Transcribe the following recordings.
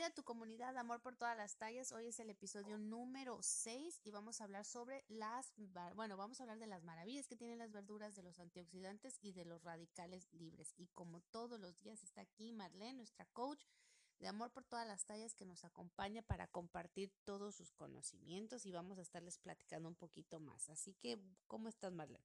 Bienvenida a tu comunidad Amor por todas las tallas. Hoy es el episodio número 6 y vamos a hablar sobre las, bueno, vamos a hablar de las maravillas que tienen las verduras, de los antioxidantes y de los radicales libres. Y como todos los días está aquí Marlene, nuestra coach de Amor por todas las tallas que nos acompaña para compartir todos sus conocimientos y vamos a estarles platicando un poquito más. Así que, ¿cómo estás Marlene?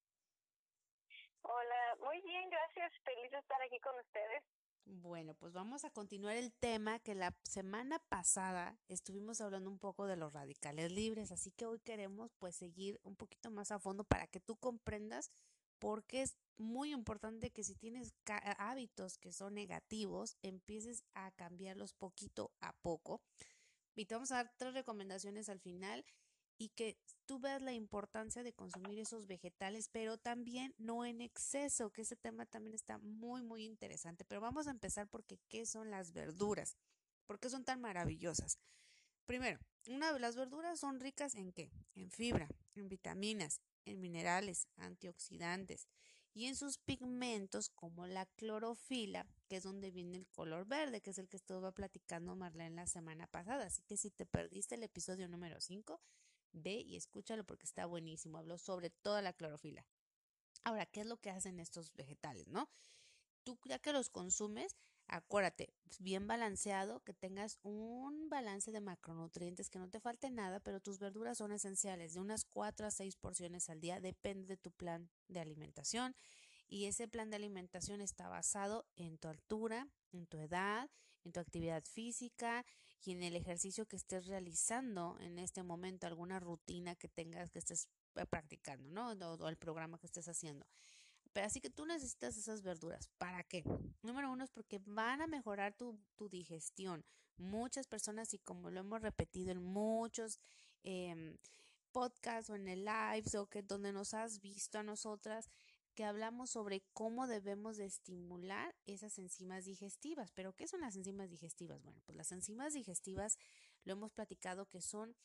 Hola, muy bien, gracias. Feliz de estar aquí con ustedes. Bueno, pues vamos a continuar el tema que la semana pasada estuvimos hablando un poco de los radicales libres, así que hoy queremos pues seguir un poquito más a fondo para que tú comprendas por qué es muy importante que si tienes hábitos que son negativos, empieces a cambiarlos poquito a poco. Y te vamos a dar tres recomendaciones al final y que tú veas la importancia de consumir esos vegetales, pero también no en exceso, que ese tema también está muy, muy interesante. Pero vamos a empezar porque ¿qué son las verduras? ¿Por qué son tan maravillosas? Primero, una de las verduras son ricas en qué? En fibra, en vitaminas, en minerales, antioxidantes y en sus pigmentos como la clorofila, que es donde viene el color verde, que es el que estuvo platicando Marlene la semana pasada. Así que si te perdiste el episodio número 5, Ve y escúchalo porque está buenísimo. Habló sobre toda la clorofila. Ahora, ¿qué es lo que hacen estos vegetales, no? Tú ya que los consumes, acuérdate, bien balanceado, que tengas un balance de macronutrientes, que no te falte nada, pero tus verduras son esenciales, de unas 4 a 6 porciones al día, depende de tu plan de alimentación. Y ese plan de alimentación está basado en tu altura, en tu edad, en tu actividad física y en el ejercicio que estés realizando en este momento, alguna rutina que tengas que estés eh, practicando, ¿no? O, el programa que estés haciendo. Pero así que tú necesitas esas verduras. ¿Para qué? Número uno es porque van a mejorar tu, digestión. Muchas personas, y como lo hemos repetido en muchos em, podcasts o en el live o que donde nos has visto a nosotras, que hablamos sobre cómo debemos de estimular esas enzimas digestivas. ¿Pero qué son las enzimas digestivas? Bueno, pues las enzimas digestivas lo hemos platicado que son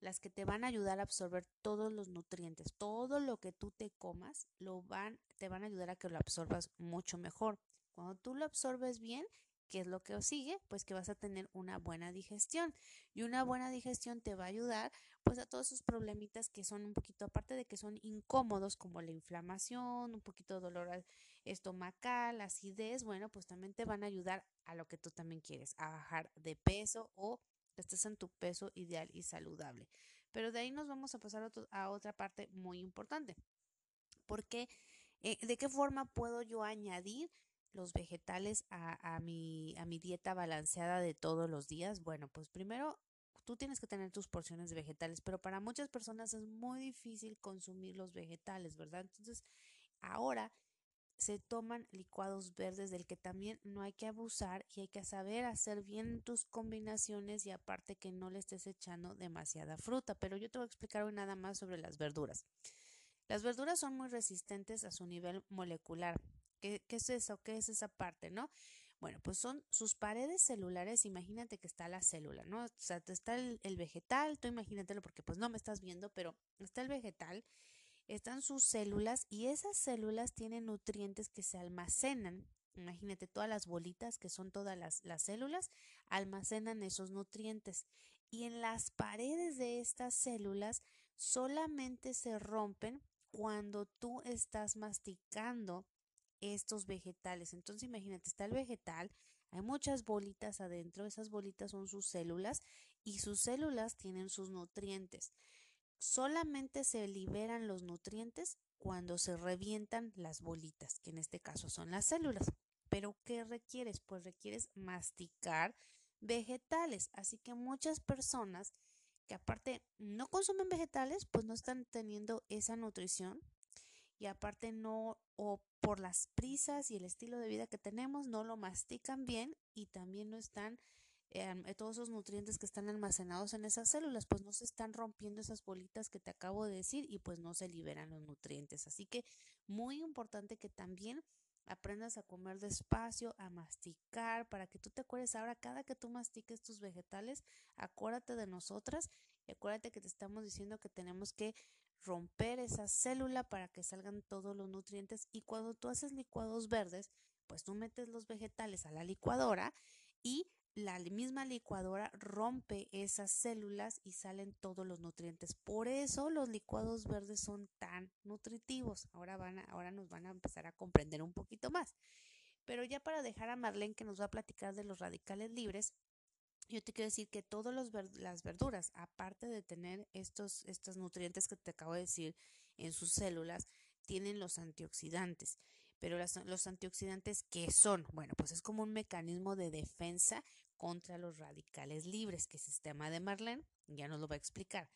las que te van a ayudar a absorber todos los nutrientes, todo lo que tú te comas, lo van, te van a ayudar a que lo absorbas mucho mejor. Cuando tú lo absorbes bien, ¿Qué es lo que sigue? Pues que vas a tener una buena digestión. Y una buena digestión te va a ayudar pues a todos esos problemitas que son un poquito, aparte de que son incómodos, como la inflamación, un poquito de dolor estomacal, acidez, bueno, pues también te van a ayudar a lo que tú también quieres, a bajar de peso o estés en tu peso ideal y saludable. Pero de ahí nos vamos a pasar a, otra parte muy importante. Porque, eh, ¿de qué forma puedo yo añadir los vegetales a, mi, a mi dieta balanceada de todos los días? Bueno, pues primero tú tienes que tener tus porciones de vegetales, pero para muchas personas es muy difícil consumir los vegetales, ¿verdad? Entonces, ahora se toman licuados verdes del que también no hay que abusar y hay que saber hacer bien tus combinaciones y aparte que no le estés echando demasiada fruta. Pero yo te voy a explicar hoy nada más sobre las verduras. Las verduras son muy resistentes a su nivel molecular. ¿Qué, es eso? ¿Qué es esa parte, no? Bueno, pues son sus paredes celulares, imagínate que está la célula, ¿no? O sea, está el, el, vegetal, tú imagínatelo porque pues no me estás viendo, pero está el vegetal, están sus células y esas células tienen nutrientes que se almacenan. Imagínate todas las bolitas que son todas las, las células, almacenan esos nutrientes. Y en las paredes de estas células solamente se rompen cuando tú estás masticando estos vegetales. Entonces imagínate, está el vegetal, hay muchas bolitas adentro, esas bolitas son sus células y sus células tienen sus nutrientes. Solamente se liberan los nutrientes cuando se revientan las bolitas, que en este caso son las células. Pero ¿qué requieres? Pues requieres masticar vegetales. Así que muchas personas que aparte no consumen vegetales, pues no están teniendo esa nutrición y aparte no o por las prisas y el estilo de vida que tenemos no lo mastican bien y también no están em, eh, todos esos nutrientes que están almacenados en esas células, pues no se están rompiendo esas bolitas que te acabo de decir y pues no se liberan los nutrientes. Así que muy importante que también aprendas a comer despacio, a masticar, para que tú te acuerdes ahora, cada que tú mastiques tus vegetales, acuérdate de nosotras y acuérdate que te estamos diciendo que tenemos que romper esa célula para que salgan todos los nutrientes y cuando tú haces licuados verdes, pues tú metes los vegetales a la licuadora y la misma licuadora rompe esas células y salen todos los nutrientes. Por eso los licuados verdes son tan nutritivos. Ahora, van ahora nos van a empezar a comprender un poquito más. Pero ya para dejar a Marlene que nos va a platicar de los radicales libres, yo te quiero decir que todas las verduras, aparte de tener estos, estos nutrientes que te acabo de decir en sus células, tienen los antioxidantes. Pero los antioxidantes, ¿qué son? Bueno, pues es como un mecanismo de defensa contra los radicales libres, que el tema de Marlene, ya nos lo va a explicar.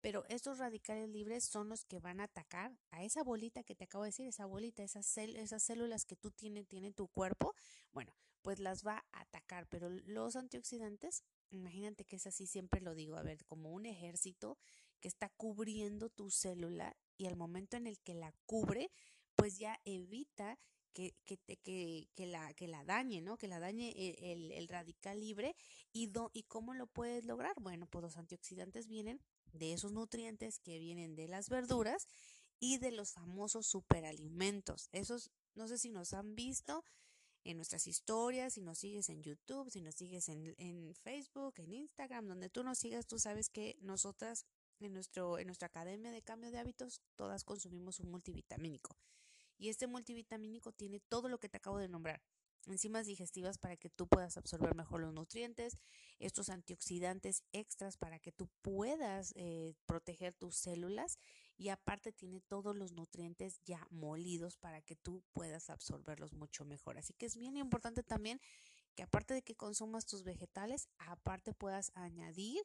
Pero estos radicales libres son los que van a atacar a esa bolita que te acabo de decir, esa bolita, esas, esas células que tú tienes, tiene tu cuerpo, bueno, pues las va a atacar. Pero los antioxidantes, imagínate que es así, siempre lo digo, a ver, como un ejército que está cubriendo tu célula y al momento en el que la cubre, pues ya evita que, que, que, que, la, que la dañe, ¿no? Que la dañe el, el, radical libre. ¿Y, ¿Y cómo lo puedes lograr? Bueno, pues los antioxidantes vienen de esos nutrientes que vienen de las verduras y de los famosos superalimentos. Esos, no sé si nos han visto en nuestras historias, si nos sigues en YouTube, si nos sigues en, en Facebook, en Instagram, donde tú nos sigas, tú sabes que nosotras en, nuestro, en nuestra Academia de Cambio de Hábitos, todas consumimos un multivitamínico. Y este multivitamínico tiene todo lo que te acabo de nombrar. Enzimas digestivas para que tú puedas absorber mejor los nutrientes, estos antioxidantes extras para que tú puedas eh, proteger tus células y aparte tiene todos los nutrientes ya molidos para que tú puedas absorberlos mucho mejor. Así que es bien importante también que aparte de que consumas tus vegetales, aparte puedas añadir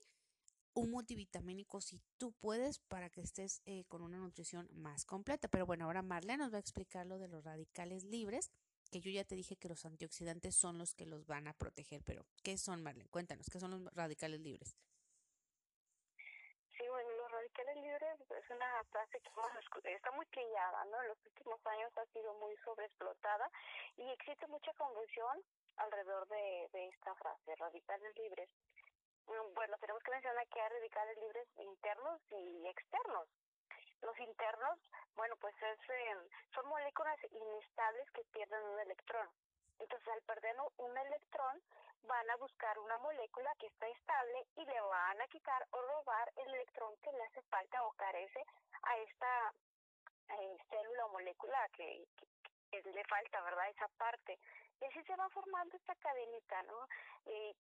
un multivitamínico si tú puedes para que estés eh, con una nutrición más completa. Pero bueno, ahora Marlene nos va a explicar lo de los radicales libres, que yo ya te dije que los antioxidantes son los que los van a proteger. Pero, ¿qué son, Marlene? Cuéntanos, ¿qué son los radicales libres? Sí, bueno, los radicales libres una frase que está muy trillada, ¿no? En los últimos años ha sido muy sobreexplotada y existe mucha confusión alrededor de, de esta frase, radicales libres. Mm, bueno, tenemos que mencionar que hay radicales libres internos y externos. Los internos, bueno, pues es, em, son moléculas inestables que pierden un electrón. Entonces, al perder un electrón, van a buscar una molécula que está estable y le van a quitar o robar el electrón que le hace falta o carece a esta eh, célula o molécula que, le falta, ¿verdad? Esa parte. Y así se va formando esta cadenita, ¿no? Eh,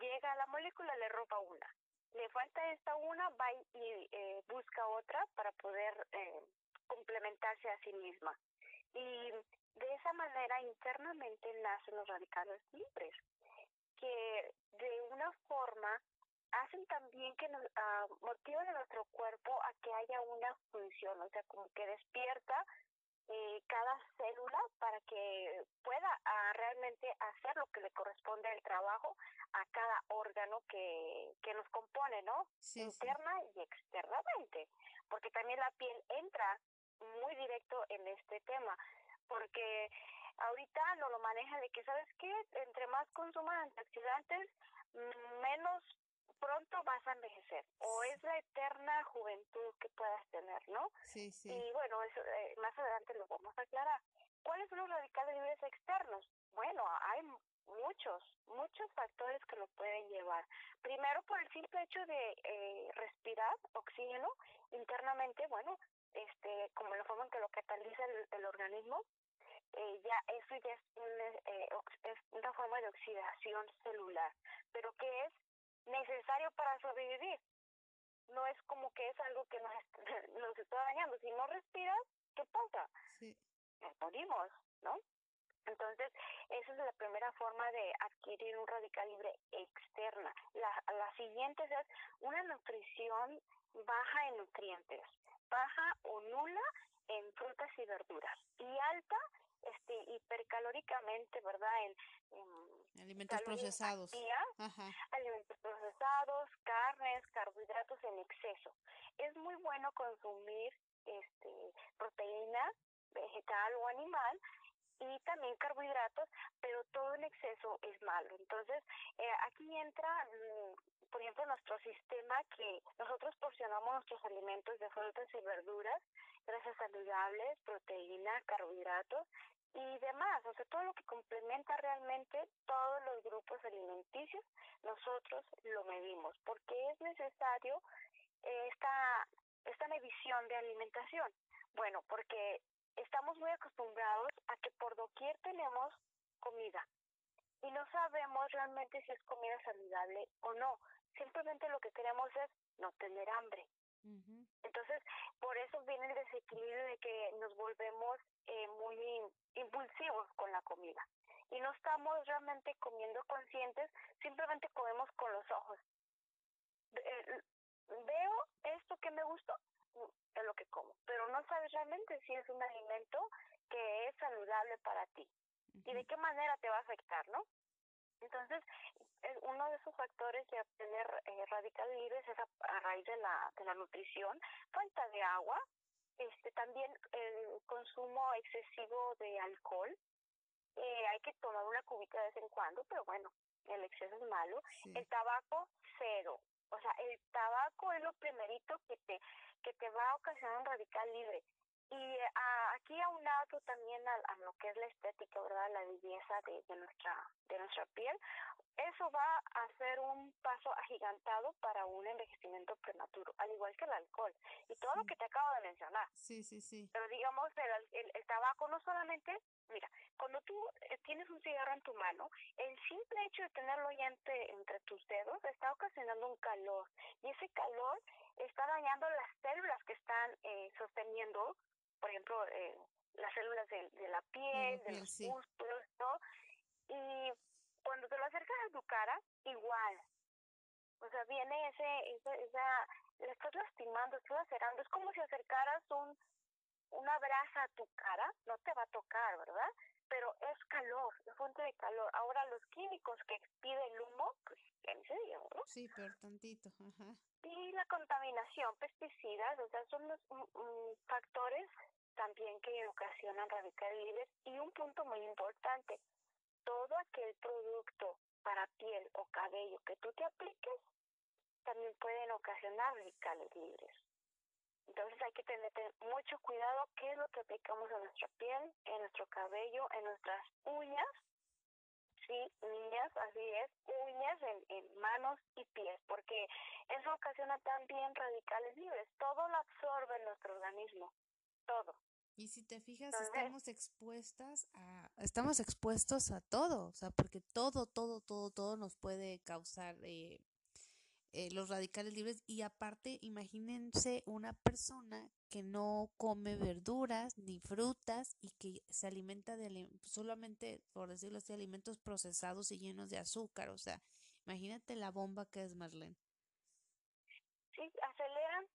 llega a la molécula, le roba una. Le falta esta una, va y eh, busca otra para poder eh, complementarse a sí misma. Y de esa manera internamente nacen los radicales libres, que de una forma hacen también que nos uh, motivan a nuestro cuerpo a que haya una función, o sea, como que despierta eh, cada célula para que pueda ah, realmente hacer lo que le corresponde al trabajo a cada órgano que, que nos compone, ¿no? Interna y externamente, porque también la piel entra muy directo en este tema, porque ahorita no lo maneja de que, ¿sabes qué? Entre más consuman antioxidantes, menos pronto vas a envejecer o es la eterna juventud que puedas tener, ¿no? Sí, sí. Y bueno, eso, eh, más adelante lo vamos a aclarar. ¿Cuáles son los radicales libres externos? Bueno, hay muchos, muchos factores que lo pueden llevar. Primero, por el simple hecho de eh, respirar oxígeno internamente, bueno, este, como la forma en que lo cataliza el, organismo, eh, ya eso ya es, eh, es una forma de oxidación celular. Pero ¿qué es? necesario para sobrevivir. No es como que es algo que nos, nos está dañando. Si no respiras, ¿qué pasa? Sí. Nos morimos, ¿no? Entonces, esa es la primera forma de adquirir un radical libre externa. La, la siguiente es una nutrición baja en nutrientes, baja o nula en frutas y verduras y alta este hipercalóricamente, ¿verdad? En, alimentos procesados. Alimentos procesados, carnes, carbohidratos en exceso. Es muy bueno consumir este proteína vegetal o animal y también carbohidratos, pero todo en exceso es malo. Entonces, eh, aquí entra, mm, por ejemplo, nuestro sistema que nosotros porcionamos nuestros alimentos de frutas y verduras, grasas saludables, proteína, carbohidratos y demás, o sea, todo lo que complementa realmente todos los grupos alimenticios, nosotros lo medimos, porque es necesario esta, esta medición de alimentación. Bueno, porque estamos muy acostumbrados a que por doquier tenemos comida y no sabemos realmente si es comida saludable o no. Simplemente lo que queremos es no tener hambre. Entonces, por eso viene el desequilibrio de que nos volvemos eh, muy impulsivos con la comida y no estamos realmente comiendo conscientes, simplemente comemos con los ojos. Eh, veo esto que me gustó, es lo que como, pero no sabes realmente si es un alimento que es saludable para ti y de qué manera te va a afectar, ¿no? Entonces, uno de esos factores de obtener eh, radicales libres es a, raíz de la, de la nutrición, falta de agua, este también el consumo excesivo de alcohol, eh, hay que tomar una cubita de vez en cuando, pero bueno, el exceso es malo. El tabaco, cero. O sea, el tabaco es lo primerito que te, que te va a ocasionar un radical libre. Y uh, aquí aunado también a, a, lo que es la estética, ¿verdad? La belleza de, de, nuestra, de nuestra piel, eso va a ser un paso agigantado para un envejecimiento prematuro, al igual que el alcohol y todo lo que te acabo de mencionar. Sí, sí, sí. Pero digamos, el, el, tabaco no solamente, mira, cuando tú eh, tienes un cigarro en tu mano, el simple hecho de tenerlo ya entre, entre tus dedos está ocasionando un calor y ese calor está dañando las células que están eh, sosteniendo, por ejemplo, eh, las células de, de la piel, de los músculos, ¿no? Y cuando te lo acercas a tu cara, igual. O sea, viene ese, esa, esa, le estás lastimando, estás lacerando. Es como si acercaras un, una brasa a tu cara, no te va a tocar, ¿verdad? Pero es calor, es fuente de calor. Ahora, los químicos que expide el humo, pues, ya ni se ¿no? Sí, pero tantito, ajá. Y la contaminación, pesticidas, o sea, son los factores también que ocasionan radicales libres. Y un punto muy importante, todo aquel producto para piel o cabello que tú te apliques también pueden ocasionar radicales libres. Entonces hay que tener mucho cuidado qué es lo que aplicamos en nuestra piel, en nuestro cabello, en nuestras uñas. Sí, niñas, así es, uñas en, en manos y pies, porque eso ocasiona también radicales libres. Todo lo absorbe en nuestro organismo, todo. Y si te fijas, estamos expuestas a, estamos expuestos a todo, o sea, porque todo, todo, todo, todo nos puede causar eh, eh, los radicales libres. Y aparte, imagínense una persona que no come verduras ni frutas y que se alimenta de solamente, por decirlo así, alimentos procesados y llenos de azúcar. O sea, imagínate la bomba que es Marlene. Sí, aceleran,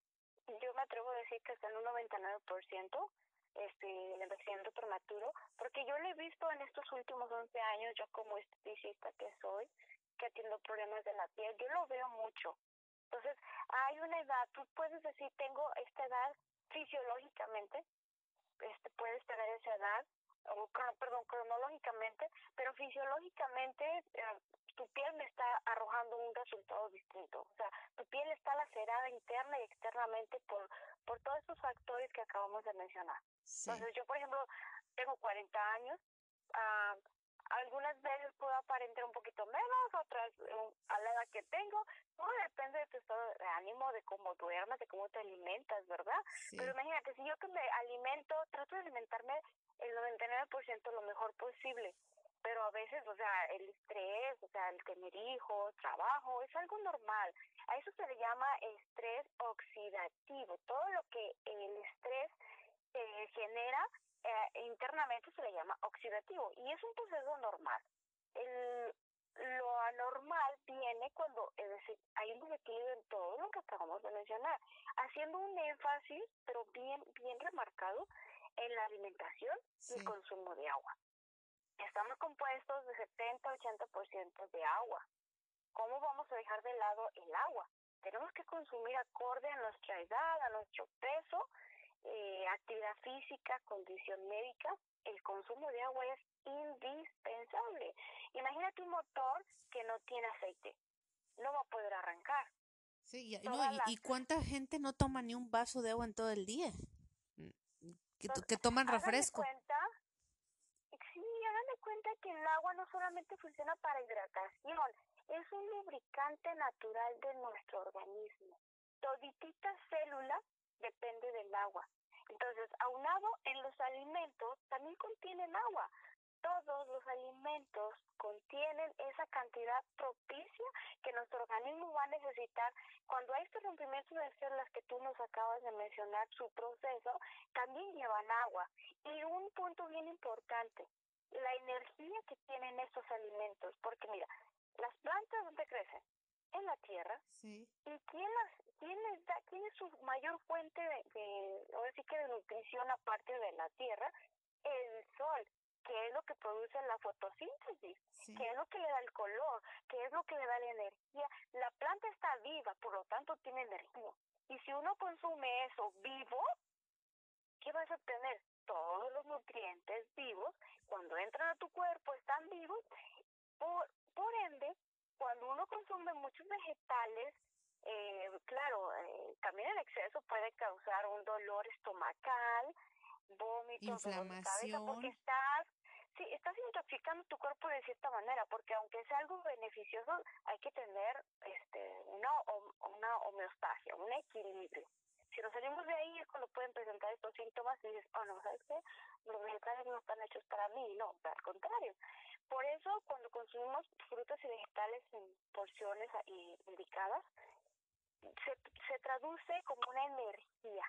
yo me atrevo a decir que hasta en un 99% este, el envejecimiento prematuro, porque yo lo he visto en estos últimos 11 años, yo como esteticista que soy, que atiendo problemas de la piel, yo lo veo mucho. Entonces, hay una edad, tú puedes decir, tengo esta edad fisiológicamente, este, puedes tener esa edad, o perdón, cronológicamente, pero fisiológicamente eh, tu piel me está arrojando un resultado distinto. O sea, tu piel está lacerada interna y externamente por, por todos esos factores que acabamos de mencionar. Entonces, yo, por ejemplo, tengo 40 años. Uh, algunas veces puedo aparentar un poquito menos, otras a la edad que tengo. Todo depende de tu estado de ánimo, de cómo duermes, de cómo te alimentas, ¿verdad? Pero imagínate, si yo que me alimento, trato de alimentarme el 99% lo mejor posible pero a veces, o sea, el estrés, o sea, el tener hijos, trabajo, es algo normal. A eso se le llama estrés oxidativo. Todo lo que el estrés eh, genera eh, internamente se le llama oxidativo y es un proceso normal. El, lo anormal viene cuando es decir, hay un desequilibrio en todo lo que acabamos de mencionar, haciendo un énfasis, pero bien, bien remarcado, en la alimentación y el consumo de agua. Estamos compuestos de 70-80% de agua. ¿Cómo vamos a dejar de lado el agua? Tenemos que consumir acorde a nuestra edad, a nuestro peso, eh, actividad física, condición médica, el consumo de agua es indispensable. Imagínate un motor que no tiene aceite, no va a poder arrancar. Sí, y, cuánta gente no toma ni un vaso de agua en todo el día? Mm, que, que toman refresco. Cuenta, sí, hagan de cuenta que el agua no solamente funciona para hidratación, es un lubricante natural de nuestro organismo. Toditita célula depende del agua. Entonces, aunado en los alimentos, también contienen agua. Todos los alimentos contienen esa cantidad propicia que nuestro organismo va a necesitar. Cuando hay este rompimiento de células que tú nos acabas de mencionar, su proceso, también llevan agua. Y un punto bien importante, la energía que tienen estos alimentos, porque mira, las plantas dónde crecen en la tierra sí. y quién las quién les da quién es su mayor fuente de, de ahora sí que de nutrición aparte de la tierra el sol que es lo que produce la fotosíntesis que es lo que le da el color que es lo que le da la energía. La planta está viva por lo tanto tiene energía. Y si uno consume eso vivo qué vas a obtener todos los nutrientes vivos. Cuando entran a tu cuerpo están vivos. Por por ende, cuando uno consume muchos vegetales, eh, claro, eh, también el exceso puede causar un dolor estomacal, vómitos, inflamación, porque estás, sí, estás intoxicando tu cuerpo de cierta manera, porque aunque sea algo beneficioso, hay que tener este una, una homeostasia, un equilibrio. Si nos salimos de ahí es cuando pueden presentar estos síntomas y dices, oh no, ¿sabes qué? Los vegetales no están hechos para mí, no, al contrario. Por eso, cuando consumimos frutas y vegetales en porciones indicadas, se, se traduce como una energía.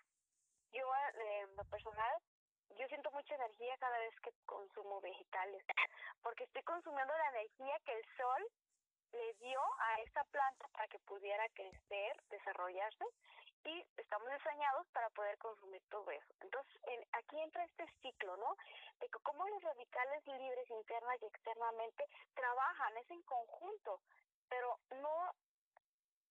Yo, eh, en lo personal, yo siento mucha energía cada vez que consumo vegetales, porque estoy consumiendo la energía que el sol le dio a esta planta para que pudiera crecer, desarrollarse, y estamos diseñados para poder consumir todo eso. Entonces, aquí entra este ciclo, ¿no? De que cómo los radicales libres interna y externamente trabajan, es en conjunto, pero no,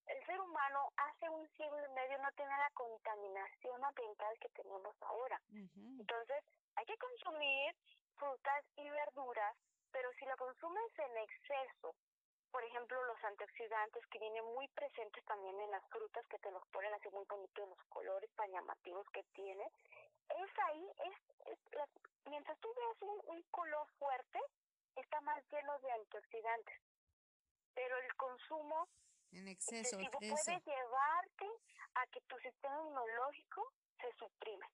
el ser humano hace un siglo y medio no tiene la contaminación ambiental que tenemos ahora. Entonces, hay que consumir frutas y verduras, pero si lo consumes en exceso, por ejemplo, los antioxidantes que vienen muy presentes también en las frutas que te los ponen así muy bonitos, los colores tan llamativos que tiene. Es ahí, es, mientras tú veas un, color fuerte, está más lleno de antioxidantes. Pero el consumo en exceso puede llevarte a que tu sistema inmunológico se suprime.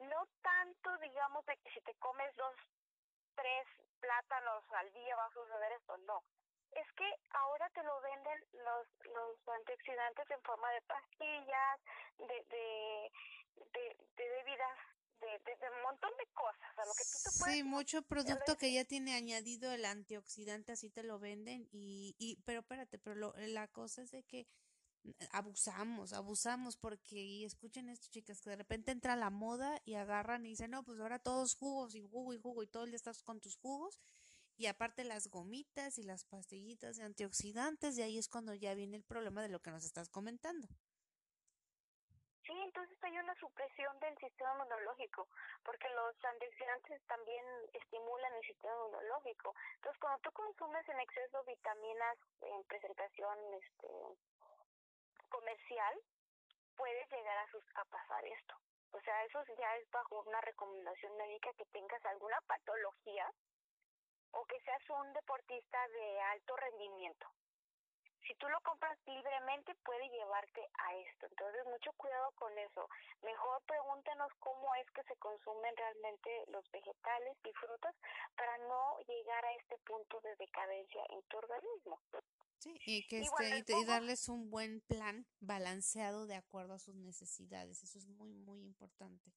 No tanto, digamos, de que si te comes dos, tres plátanos al día vas a suceder esto, no es que ahora te lo venden los, los antioxidantes en forma de pastillas, de, de, de, de bebidas de, de, un montón de cosas, a lo que tú te puedes Sí, mucho producto que ya tiene añadido el antioxidante, así te lo venden y, y pero espérate, pero lo, la cosa es de que abusamos, abusamos porque, y escuchen esto chicas, que de repente entra la moda y agarran y dicen, no, pues ahora todos jugos y jugo y jugo y todo el día estás con tus jugos y aparte las gomitas y las pastillitas de antioxidantes, y ahí es cuando ya viene el problema de lo que nos estás comentando. Sí, entonces hay una supresión del sistema inmunológico, porque los antioxidantes también estimulan el sistema inmunológico. Entonces, cuando tú consumes en exceso vitaminas en presentación este comercial, puede llegar a, sus, a pasar esto. O sea, eso ya es bajo una recomendación médica que tengas alguna patología o que seas un deportista de alto rendimiento. Si tú lo compras libremente puede llevarte a esto. Entonces, mucho cuidado con eso. Mejor pregúntenos cómo es que se consumen realmente los vegetales y frutas para no llegar a este punto de decadencia en tu organismo. Sí, y que este, y darles un buen plan balanceado de acuerdo a sus necesidades. Eso es muy, muy importante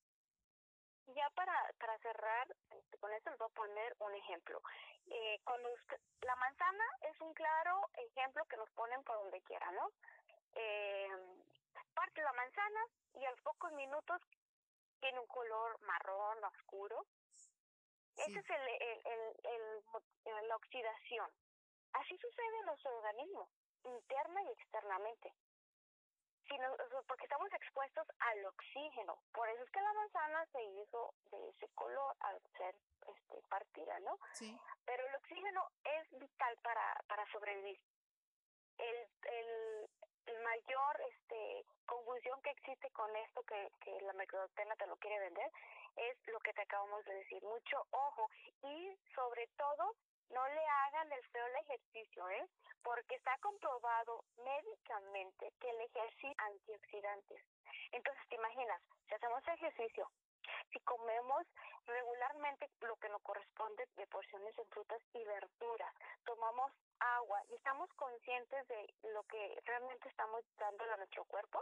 ya para, para cerrar, este, con esto les voy a poner un ejemplo. Eh, cuando la manzana es un claro ejemplo que nos ponen por donde quiera, ¿no? Eh, parte la manzana y a los pocos minutos tiene un color marrón oscuro. Ese es el, el, el, la oxidación. Así sucede en nuestro organismo, interna y externamente. Porque estamos expuestos al oxígeno. Por eso es que la manzana se hizo de ese color al ser este, partida, ¿no? Sí. Pero el oxígeno es vital para, para sobrevivir. El, el, mayor este confusión que existe con esto que, que la mercadotecnia te lo quiere vender es lo que te acabamos de decir, mucho ojo y sobre todo no le hagan el feo el ejercicio, ¿eh? Porque está comprobado médicamente que el ejercicio antioxidantes. Entonces, te imaginas, si hacemos ejercicio, si comemos regularmente lo que nos corresponde de porciones de frutas y verduras, tomamos agua y estamos conscientes de lo que realmente estamos dando a nuestro cuerpo,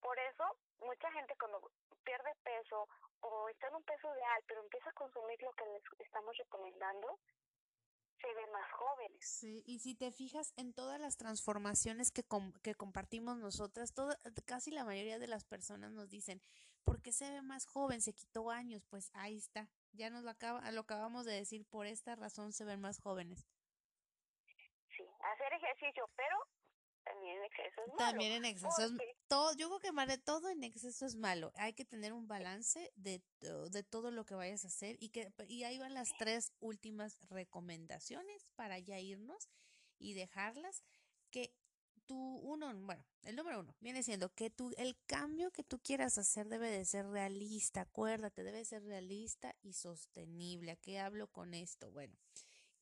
por eso mucha gente cuando pierde peso o está en un peso ideal, pero empieza a consumir lo que les estamos recomendando, se ven más jóvenes. Sí, y si te fijas en todas las transformaciones que, que compartimos nosotras, toda, casi la mayoría de las personas nos dicen, ¿por qué se ve más joven? Se quitó años, pues ahí está, ya nos lo, acaba, lo acabamos de decir, por esta razón se ven más jóvenes. Sí, hacer ejercicio, pero también en exceso es malo. También en exceso es todo, yo creo que más de todo en exceso es malo. Hay que tener un balance de, de todo lo que vayas a hacer y que y ahí van las tres últimas recomendaciones para ya irnos y dejarlas que tú uno, bueno, el número uno viene siendo que tú el cambio que tú quieras hacer debe de ser realista, acuérdate, debe ser realista y sostenible. ¿A qué hablo con esto? Bueno,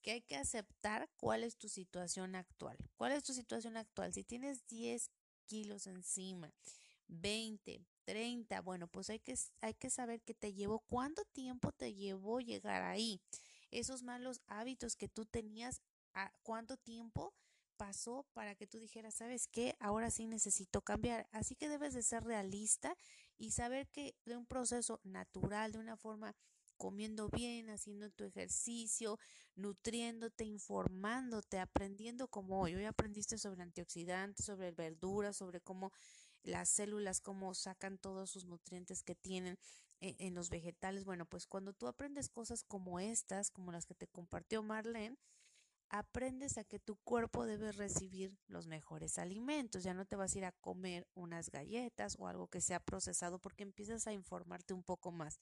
que hay que aceptar cuál es tu situación actual. ¿Cuál es tu situación actual? Si tienes 10 kilos encima, 20, 30, bueno, pues hay que, hay que saber qué te llevó, cuánto tiempo te llevó llegar ahí. Esos malos hábitos que tú tenías, ¿cuánto tiempo pasó para que tú dijeras, sabes qué, ahora sí necesito cambiar? Así que debes de ser realista y saber que de un proceso natural, de una forma comiendo bien, haciendo tu ejercicio, nutriéndote, informándote, aprendiendo como hoy. Hoy aprendiste sobre antioxidantes, sobre verduras, sobre cómo las células, cómo sacan todos sus nutrientes que tienen en, en los vegetales. Bueno, pues cuando tú aprendes cosas como estas, como las que te compartió Marlene, aprendes a que tu cuerpo debe recibir los mejores alimentos. Ya no te vas a ir a comer unas galletas o algo que sea procesado porque empiezas a informarte un poco más.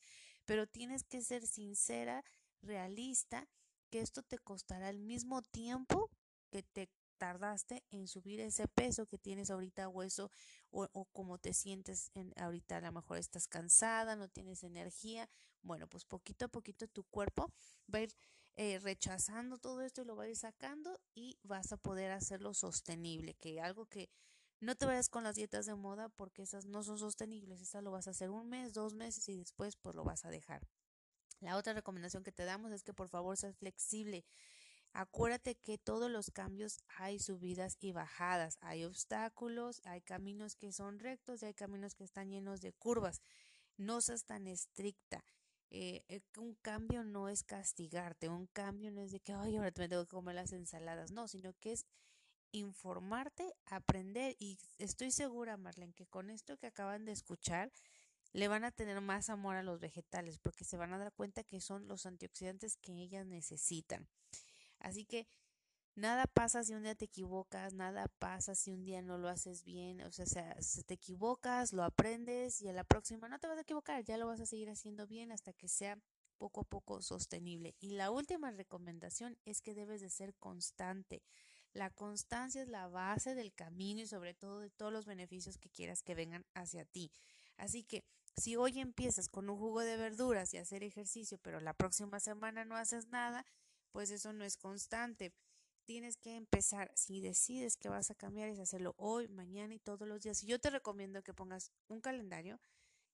Pero tienes que ser sincera, realista, que esto te costará el mismo tiempo que te tardaste en subir ese peso que tienes ahorita hueso o, como te sientes en, ahorita a lo mejor estás cansada, no tienes energía. Bueno, pues poquito a poquito tu cuerpo va a ir eh, rechazando todo esto y lo vas a ir sacando y vas a poder hacerlo sostenible, que algo que no te vayas con las dietas de moda porque esas no son sostenibles, esas lo vas a hacer un mes, dos meses y después pues lo vas a dejar. La otra recomendación que te damos es que por favor seas flexible. Acuérdate que todos los cambios hay subidas y bajadas, hay obstáculos, hay caminos que son rectos y hay caminos que están llenos de curvas. No seas tan estricta. Eh, eh, un cambio no es castigarte, un cambio no es de que, ay, ahora me tengo que comer las ensaladas, no, sino que es informarte, aprender y estoy segura, Marlene, que con esto que acaban de escuchar, le van a tener más amor a los vegetales porque se van a dar cuenta que son los antioxidantes que ellas necesitan. Así que Nada pasa si un día te equivocas, nada pasa si un día no lo haces bien, o sea, si te equivocas, lo aprendes y a la próxima no te vas a equivocar, ya lo vas a seguir haciendo bien hasta que sea poco a poco sostenible. Y la última recomendación es que debes de ser constante. La constancia es la base del camino y sobre todo de todos los beneficios que quieras que vengan hacia ti. Así que si hoy empiezas con un jugo de verduras y hacer ejercicio, pero la próxima semana no haces nada, pues eso no es constante tienes que empezar, si decides que vas a cambiar, es hacerlo hoy, mañana y todos los días. Y yo te recomiendo que pongas un calendario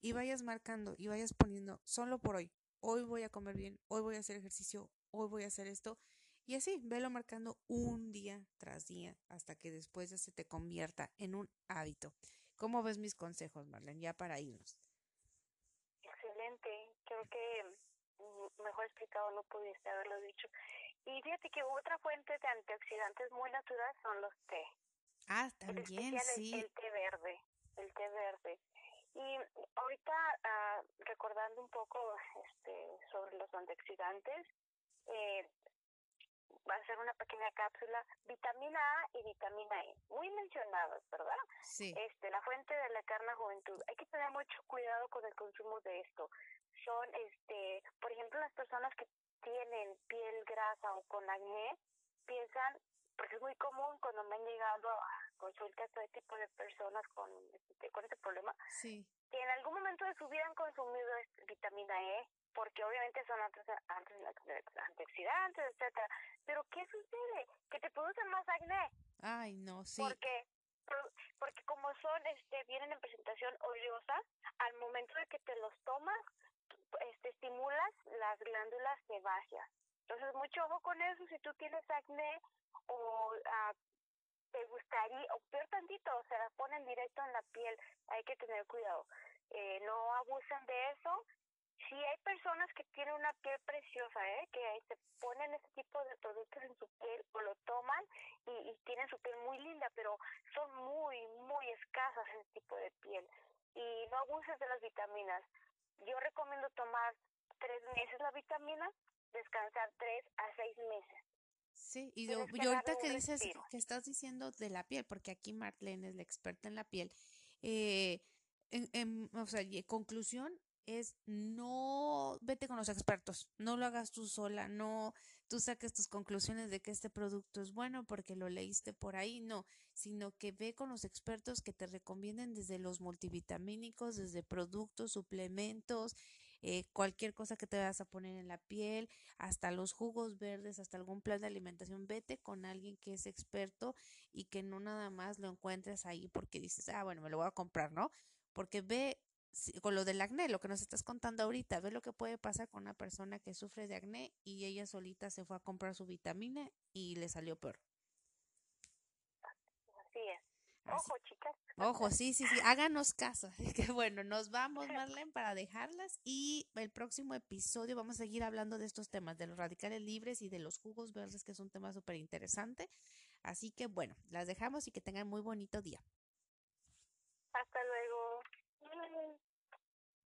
y vayas marcando y vayas poniendo solo por hoy. Hoy voy a comer bien, hoy voy a hacer ejercicio, hoy voy a hacer esto. Y así, velo marcando un día tras día hasta que después se te convierta en un hábito. ¿Cómo ves mis consejos, Marlene? Ya para irnos. Excelente. Creo que mm, mejor explicado no pudiese haberlo dicho. Y fíjate que otra fuente de antioxidantes muy natural son los té. Ah, también, sí. El, té verde, el té verde. Y ahorita ah, recordando un poco este, sobre los antioxidantes, eh, va a ser una pequeña cápsula, vitamina A y vitamina E, muy mencionadas, ¿verdad? Sí. Este, la fuente de la eterna juventud. Hay que tener mucho cuidado con el consumo de esto. Son, este, por ejemplo, las personas que tienen piel grasa o con acné, piensan, porque es muy común cuando me han llegado a consultas todo tipo de personas con este, con este problema, sí. Que en algún momento de su vida han consumido vitamina E, porque obviamente son antes, antes, antioxidantes, etcétera. Pero ¿qué sucede? Que te producen más acné. Ay, no, sí. Porque porque como son este vienen en presentación oleosa, al momento de que te los tomas, este estimulas las glándulas sebáceas. Entonces, mucho ojo con eso si tú tienes acné o uh, te gustaría, o peor tantito, se la ponen directo en la piel, hay que tener cuidado. Eh, no abusen de eso Sí hay personas que tienen una piel preciosa, ¿eh? que se ponen ese tipo de productos en su piel o lo toman y, y tienen su piel muy linda, pero son muy, muy escasas ese tipo de piel. Y no abuses de las vitaminas. Yo recomiendo tomar tres meses la vitamina, descansar tres a seis meses. Sí, y, yo, ahorita que dices que estás diciendo de la piel, porque aquí Marlene es la experta en la piel, eh, en, en, o sea, conclusión, es no vete con los expertos, no lo hagas tú sola, no tú saques tus conclusiones de que este producto es bueno porque lo leíste por ahí, no, sino que ve con los expertos que te recomienden desde los multivitamínicos, desde productos, suplementos, eh, cualquier cosa que te vayas a poner en la piel, hasta los jugos verdes, hasta algún plan de alimentación, vete con alguien que es experto y que no nada más lo encuentres ahí porque dices, ah, bueno, me lo voy a comprar, ¿no? Porque ve con lo del acné, lo que nos estás contando ahorita, ve lo que puede pasar con una persona que sufre de acné y ella solita se fue a comprar su vitamina y le salió peor. Así es. Ojo, chicas. Ojo, sí, sí, sí, háganos caso. Que bueno, nos vamos, Marlene, para dejarlas y el próximo episodio vamos a seguir hablando de estos temas, de los radicales libres y de los jugos verdes, que es un tema súper interesante. Así que bueno, las dejamos y que tengan muy bonito día.